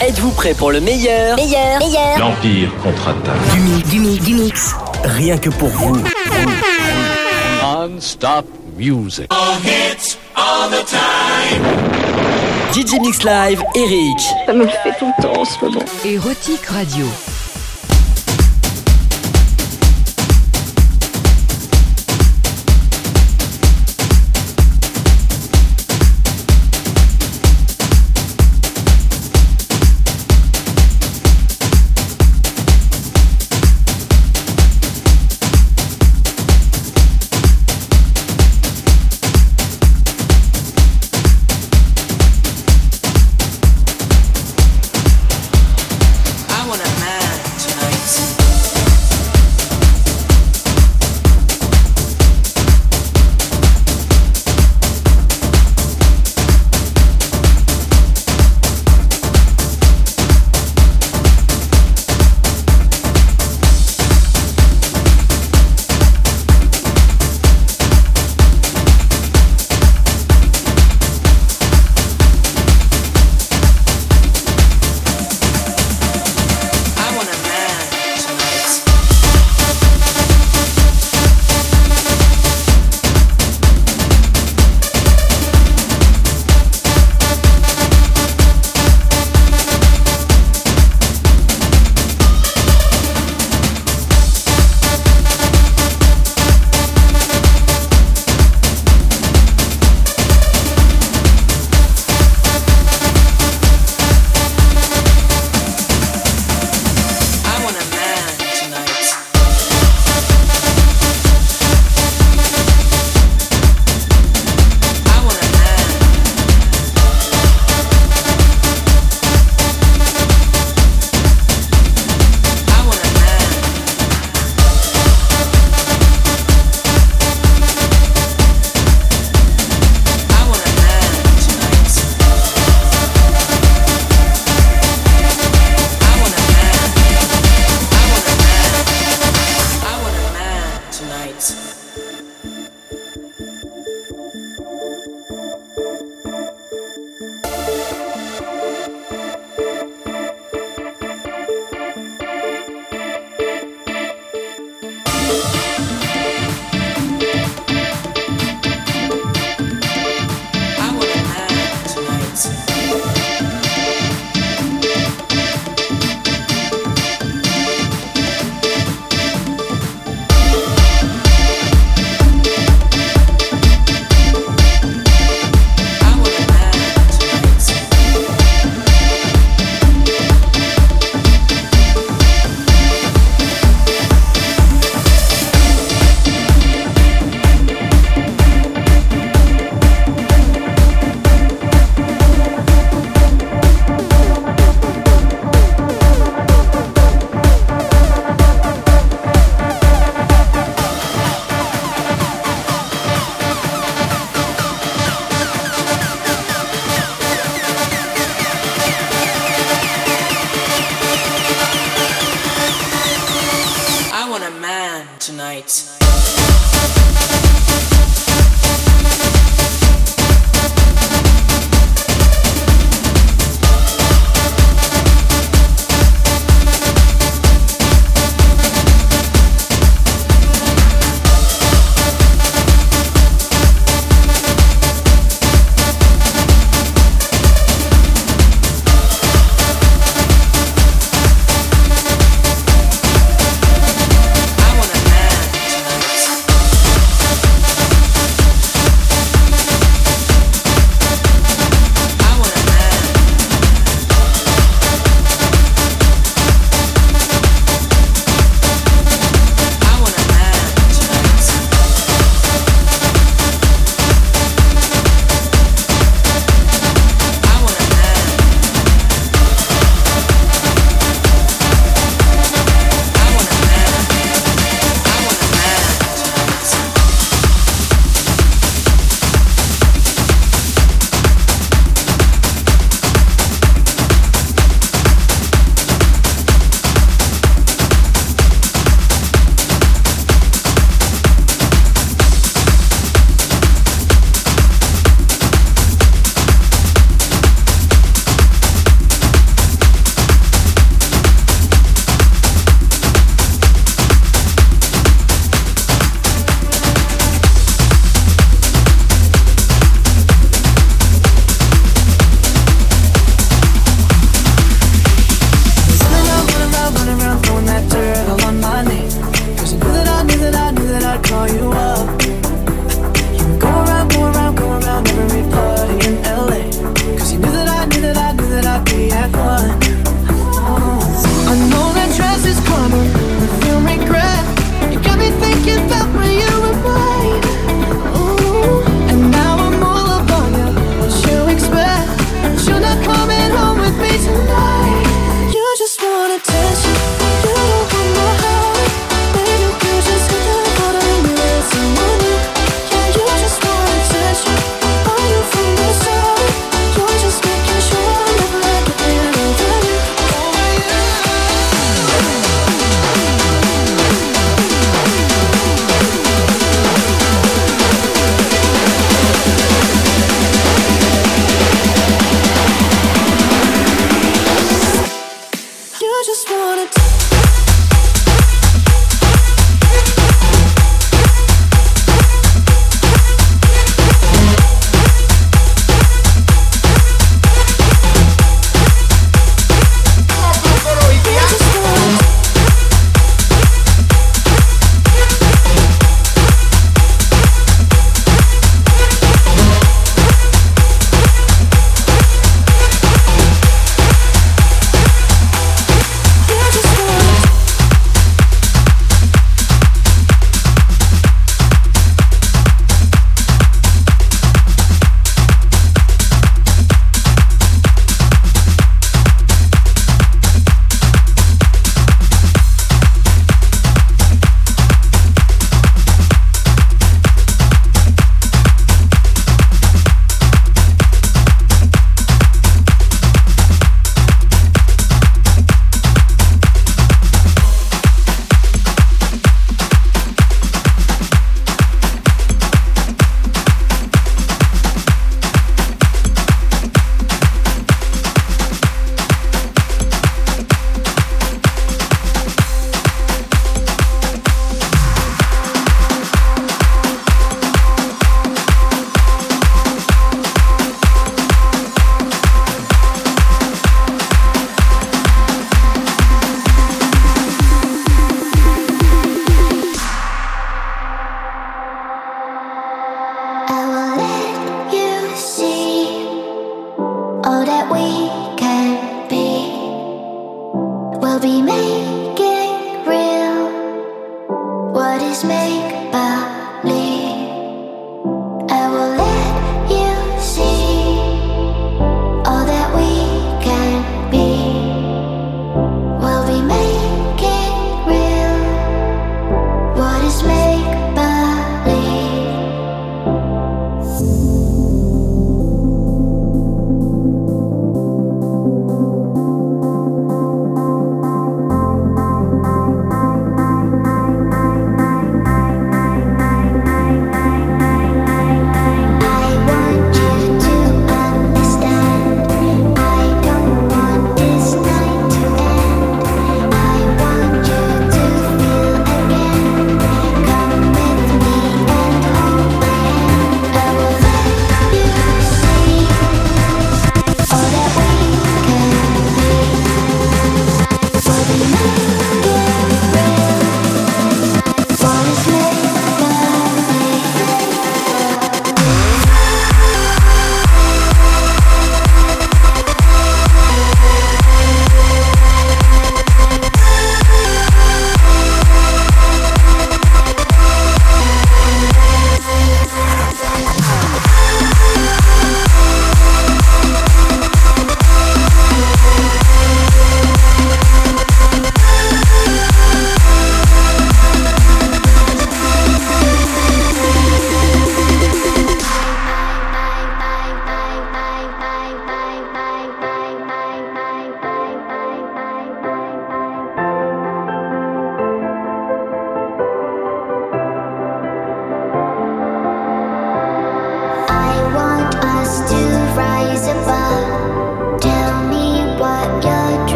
Êtes-vous prêt pour le meilleur Meilleur, meilleur. L'Empire contre-attaque. Du mix, du mix, du mix. Rien que pour vous. Non-stop music. DJ Mix Live, Eric. Ça me fait tout le temps en ce moment. Érotique Radio.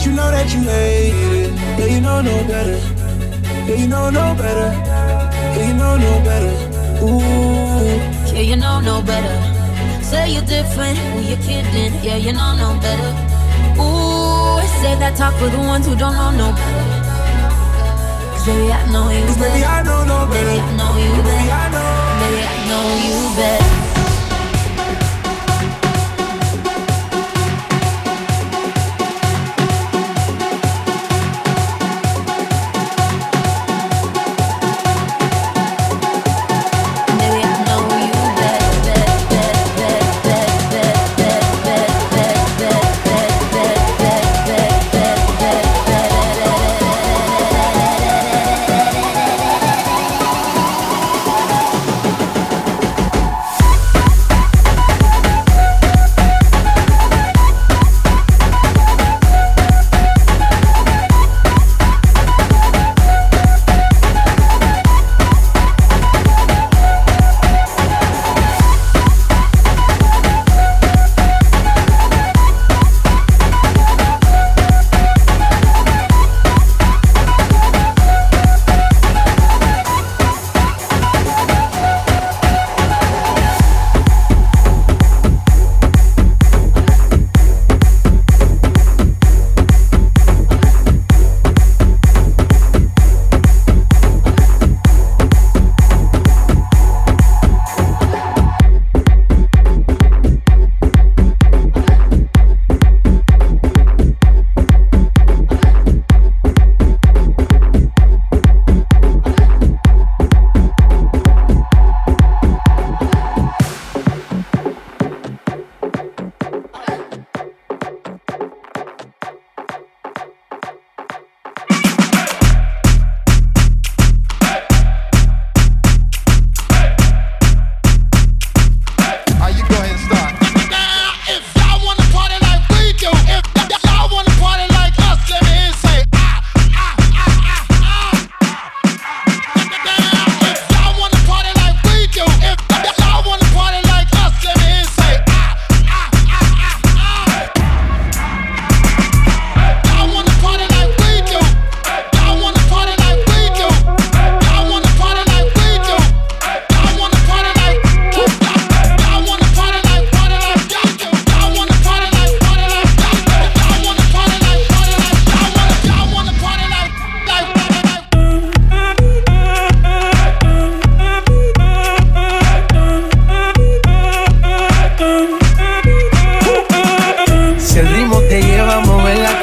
But you know that you hate it. Yeah, you know no better. Yeah, you know no better. Yeah, you know no better. Ooh. Yeah, you know no better. Say you're different, who you kidding? Yeah, you know no better. Ooh, say that talk for the ones who don't know no better. Cause baby, I know you Cause better. baby, I know no better. Baby, I know you better. Baby, I know you better.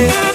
yeah.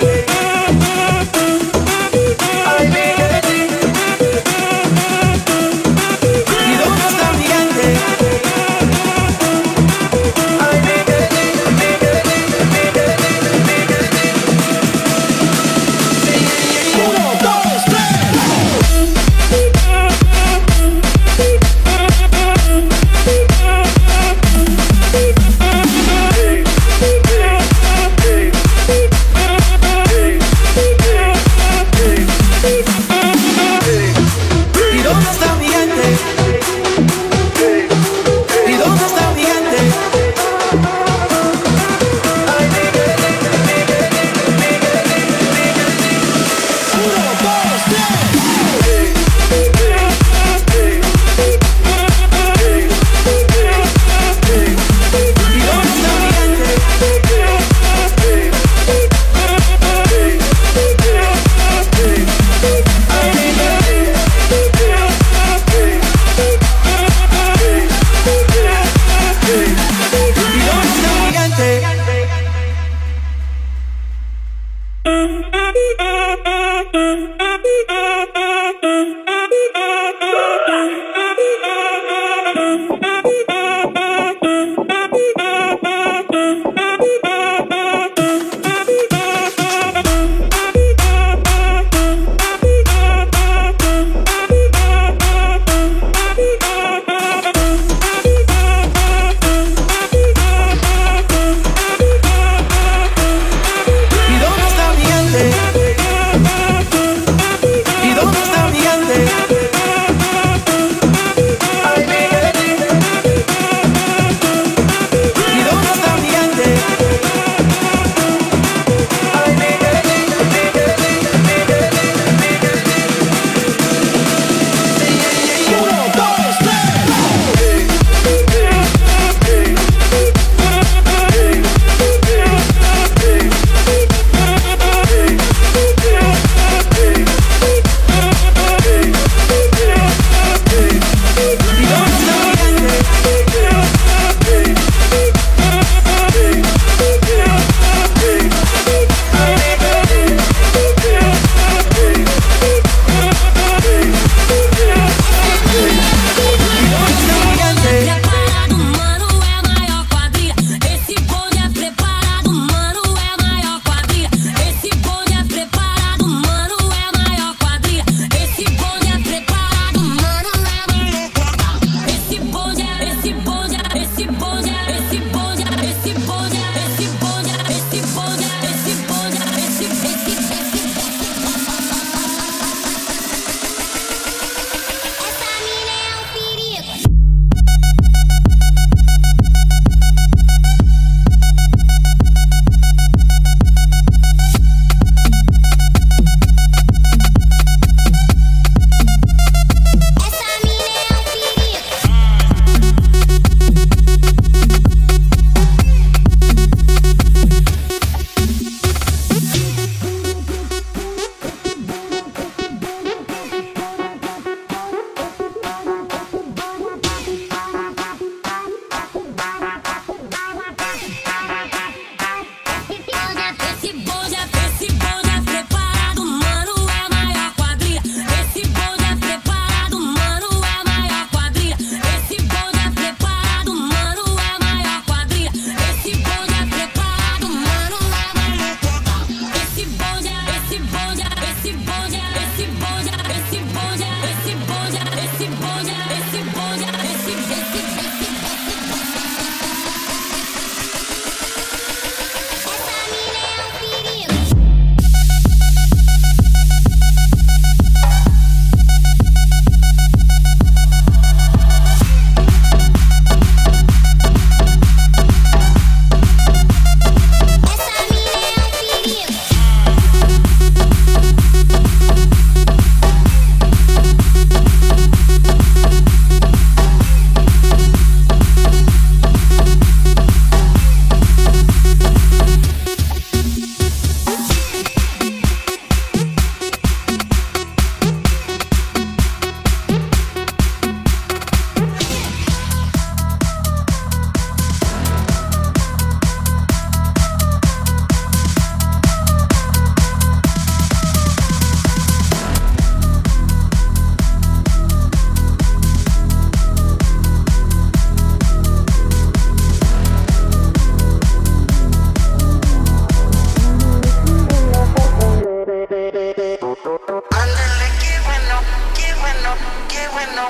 Ándale, qué bueno, qué bueno, qué bueno.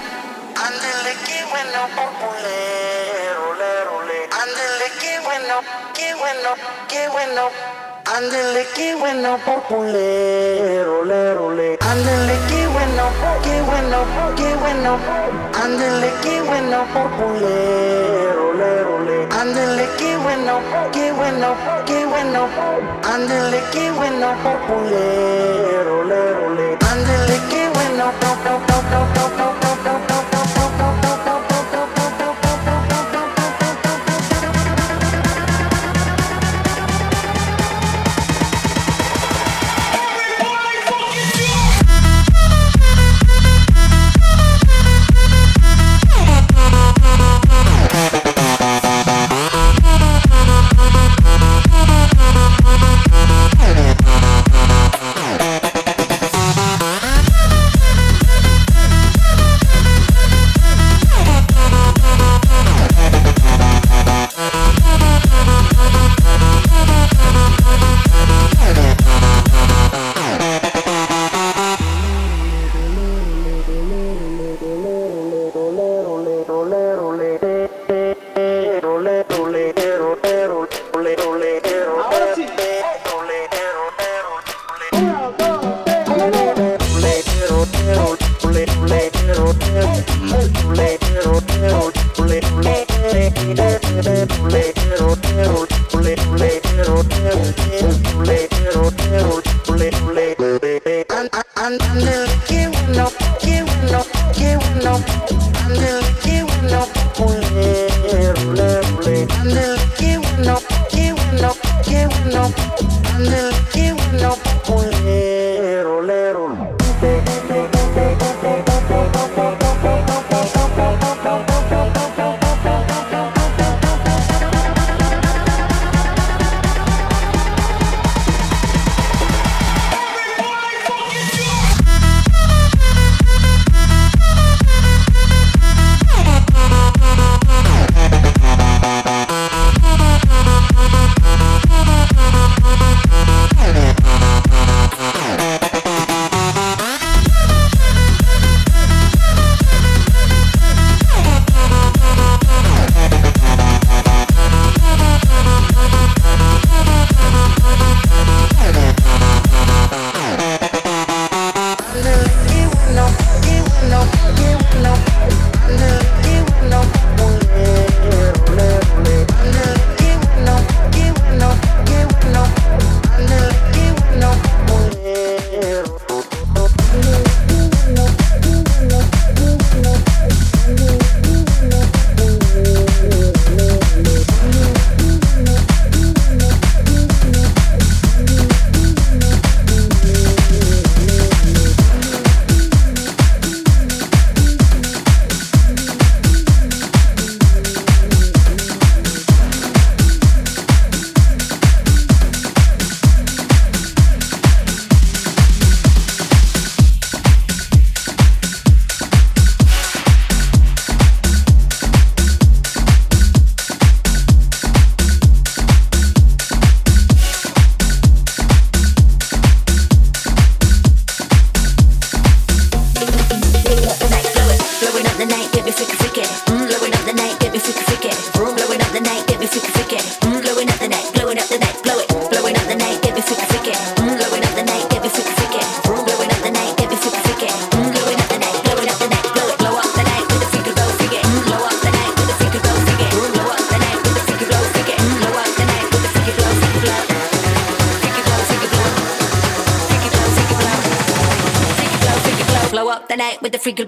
Ándale, qué bueno, populero, le, Ándale, qué bueno, qué bueno, qué bueno. Ándale, qué bueno, por populero, le, Ándale, qué bueno, qué bueno, qué bueno. Ándale, qué bueno, por populero, le. I'm the licky window, get window, get window. I'm the licky window, populero, lero, lero. I'm the licky window, pop, pop, pop, pop, pop, pop, pop, pop. I look you with no way.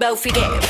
go forget.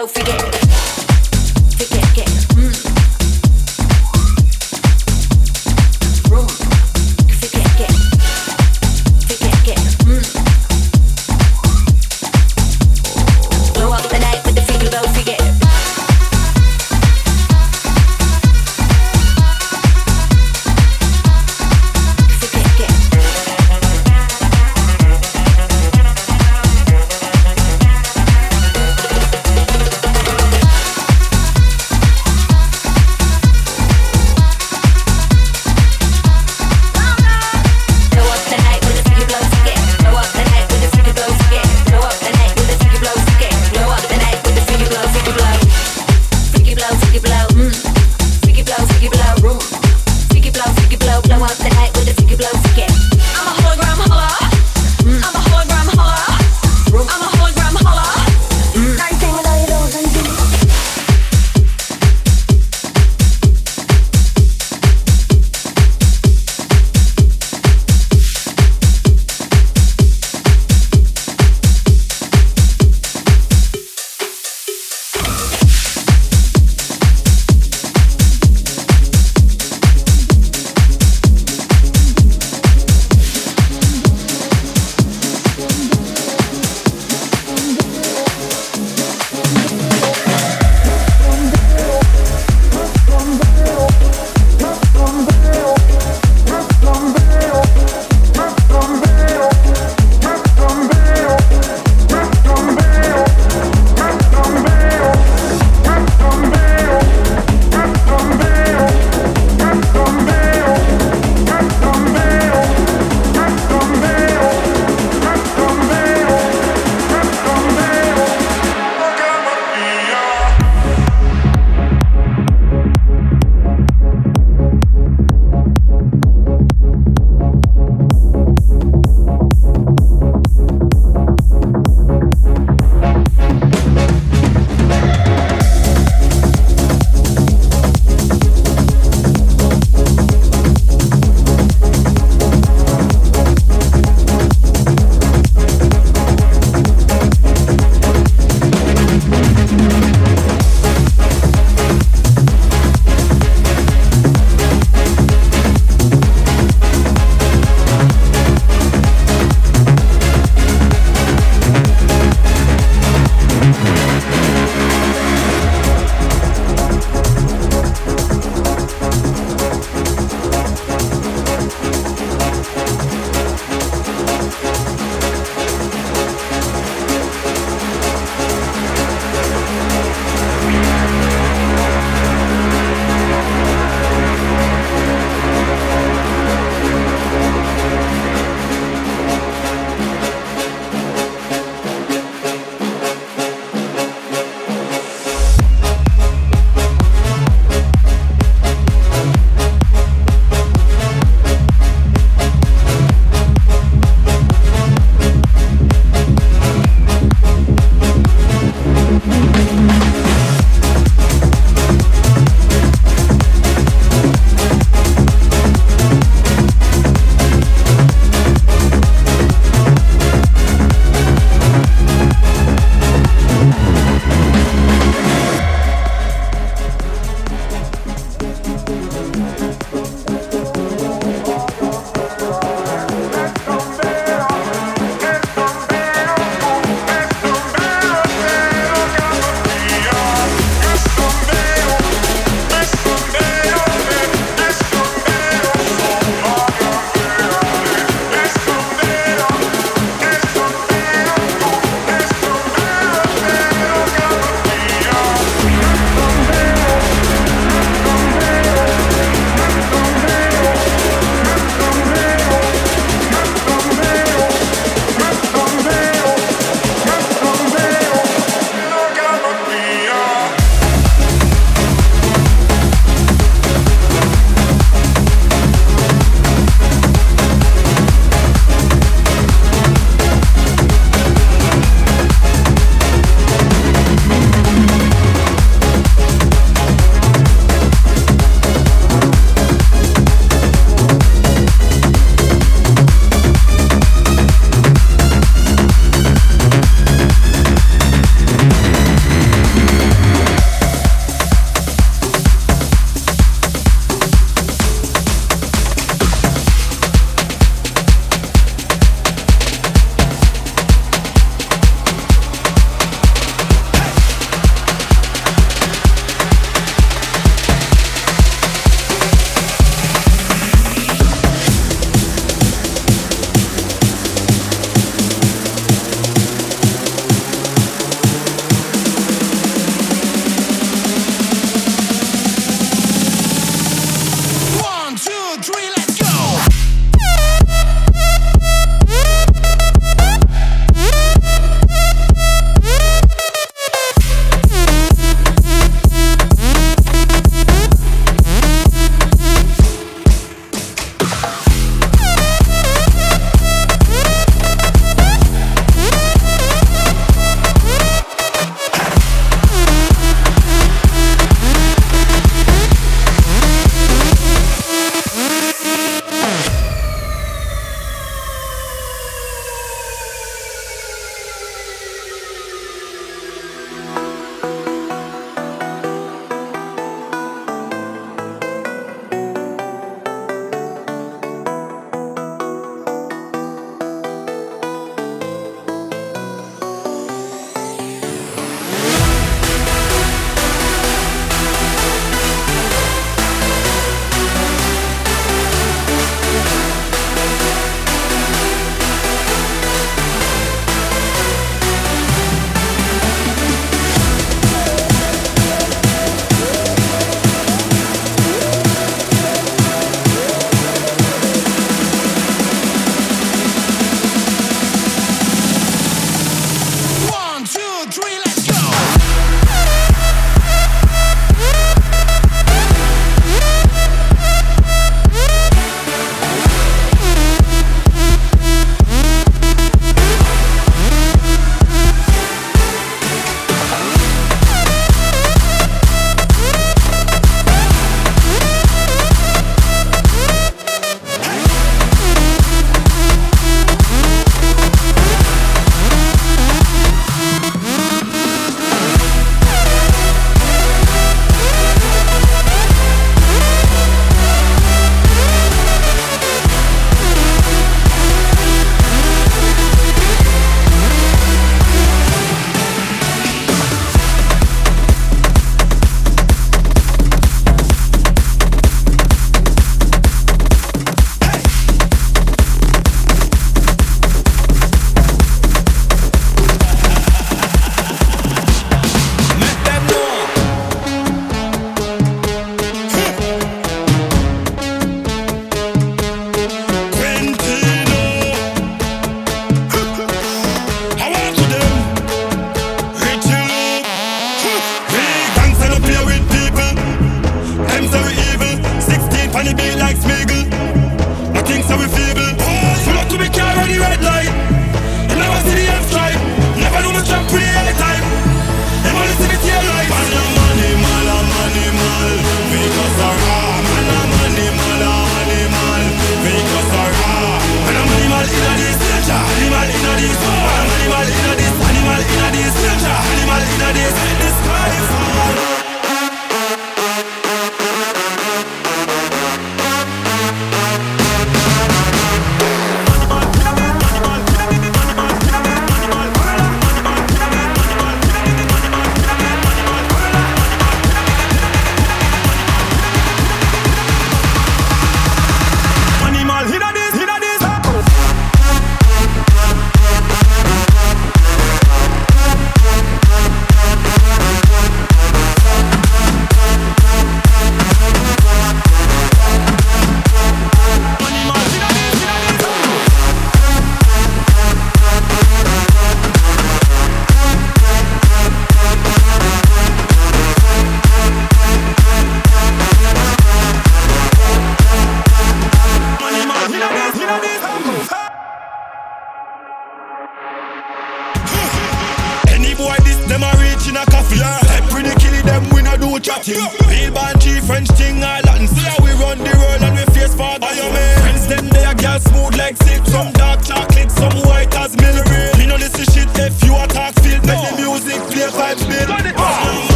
Sophie.